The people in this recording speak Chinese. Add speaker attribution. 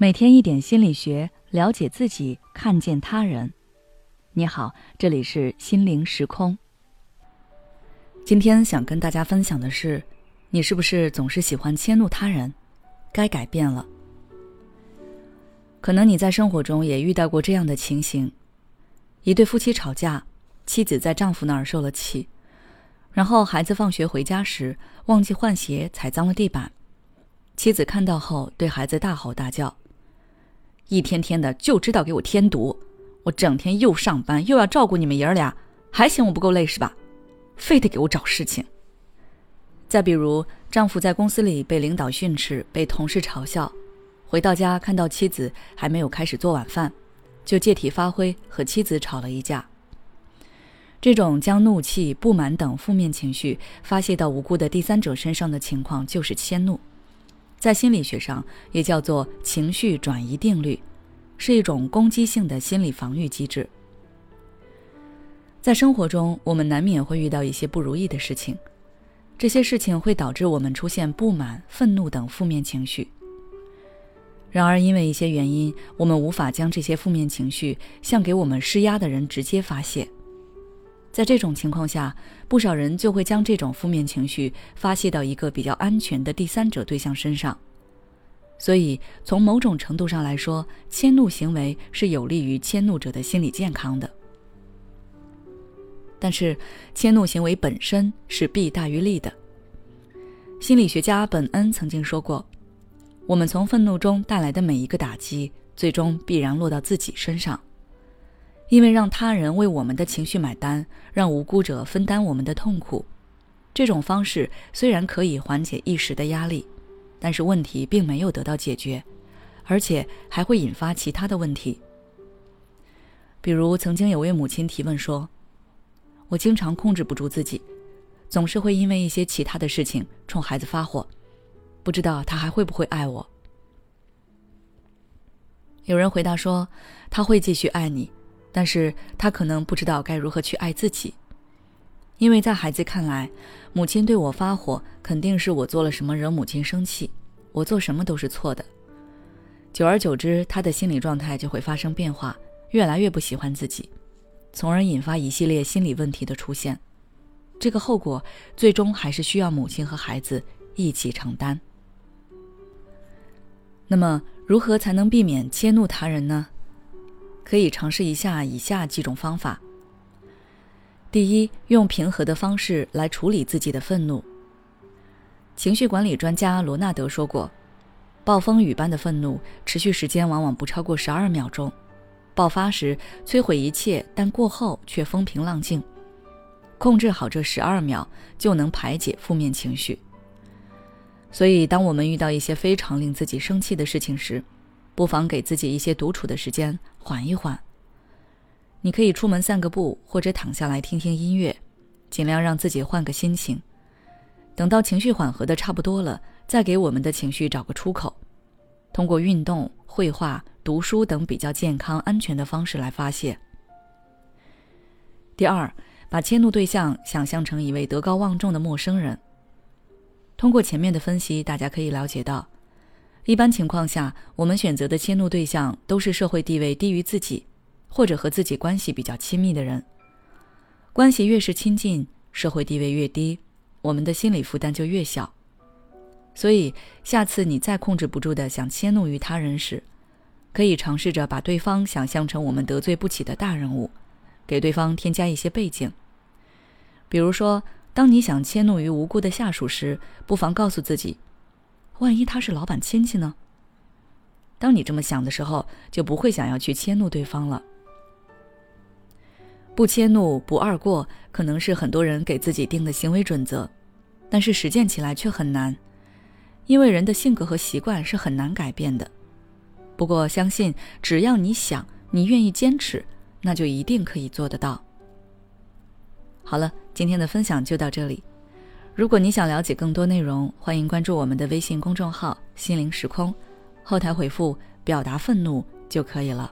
Speaker 1: 每天一点心理学，了解自己，看见他人。你好，这里是心灵时空。今天想跟大家分享的是，你是不是总是喜欢迁怒他人？该改变了。可能你在生活中也遇到过这样的情形：一对夫妻吵架，妻子在丈夫那儿受了气，然后孩子放学回家时忘记换鞋，踩脏了地板，妻子看到后对孩子大吼大叫。一天天的就知道给我添堵，我整天又上班又要照顾你们爷儿俩，还嫌我不够累是吧？非得给我找事情。再比如，丈夫在公司里被领导训斥，被同事嘲笑，回到家看到妻子还没有开始做晚饭，就借题发挥和妻子吵了一架。这种将怒气、不满等负面情绪发泄到无辜的第三者身上的情况，就是迁怒。在心理学上也叫做情绪转移定律，是一种攻击性的心理防御机制。在生活中，我们难免会遇到一些不如意的事情，这些事情会导致我们出现不满、愤怒等负面情绪。然而，因为一些原因，我们无法将这些负面情绪向给我们施压的人直接发泄。在这种情况下，不少人就会将这种负面情绪发泄到一个比较安全的第三者对象身上。所以，从某种程度上来说，迁怒行为是有利于迁怒者的心理健康的。但是，迁怒行为本身是弊大于利的。心理学家本恩曾经说过：“我们从愤怒中带来的每一个打击，最终必然落到自己身上。”因为让他人为我们的情绪买单，让无辜者分担我们的痛苦，这种方式虽然可以缓解一时的压力，但是问题并没有得到解决，而且还会引发其他的问题。比如，曾经有位母亲提问说：“我经常控制不住自己，总是会因为一些其他的事情冲孩子发火，不知道他还会不会爱我？”有人回答说：“他会继续爱你。”但是他可能不知道该如何去爱自己，因为在孩子看来，母亲对我发火，肯定是我做了什么惹母亲生气，我做什么都是错的。久而久之，他的心理状态就会发生变化，越来越不喜欢自己，从而引发一系列心理问题的出现。这个后果最终还是需要母亲和孩子一起承担。那么，如何才能避免迁怒他人呢？可以尝试一下以下几种方法。第一，用平和的方式来处理自己的愤怒。情绪管理专家罗纳德说过：“暴风雨般的愤怒持续时间往往不超过十二秒钟，爆发时摧毁一切，但过后却风平浪静。控制好这十二秒，就能排解负面情绪。所以，当我们遇到一些非常令自己生气的事情时，不妨给自己一些独处的时间，缓一缓。你可以出门散个步，或者躺下来听听音乐，尽量让自己换个心情。等到情绪缓和的差不多了，再给我们的情绪找个出口，通过运动、绘画、读书等比较健康、安全的方式来发泄。第二，把迁怒对象想象成一位德高望重的陌生人。通过前面的分析，大家可以了解到。一般情况下，我们选择的迁怒对象都是社会地位低于自己，或者和自己关系比较亲密的人。关系越是亲近，社会地位越低，我们的心理负担就越小。所以，下次你再控制不住的想迁怒于他人时，可以尝试着把对方想象成我们得罪不起的大人物，给对方添加一些背景。比如说，当你想迁怒于无辜的下属时，不妨告诉自己。万一他是老板亲戚呢？当你这么想的时候，就不会想要去迁怒对方了。不迁怒、不二过，可能是很多人给自己定的行为准则，但是实践起来却很难，因为人的性格和习惯是很难改变的。不过，相信只要你想，你愿意坚持，那就一定可以做得到。好了，今天的分享就到这里。如果你想了解更多内容，欢迎关注我们的微信公众号“心灵时空”，后台回复“表达愤怒”就可以了。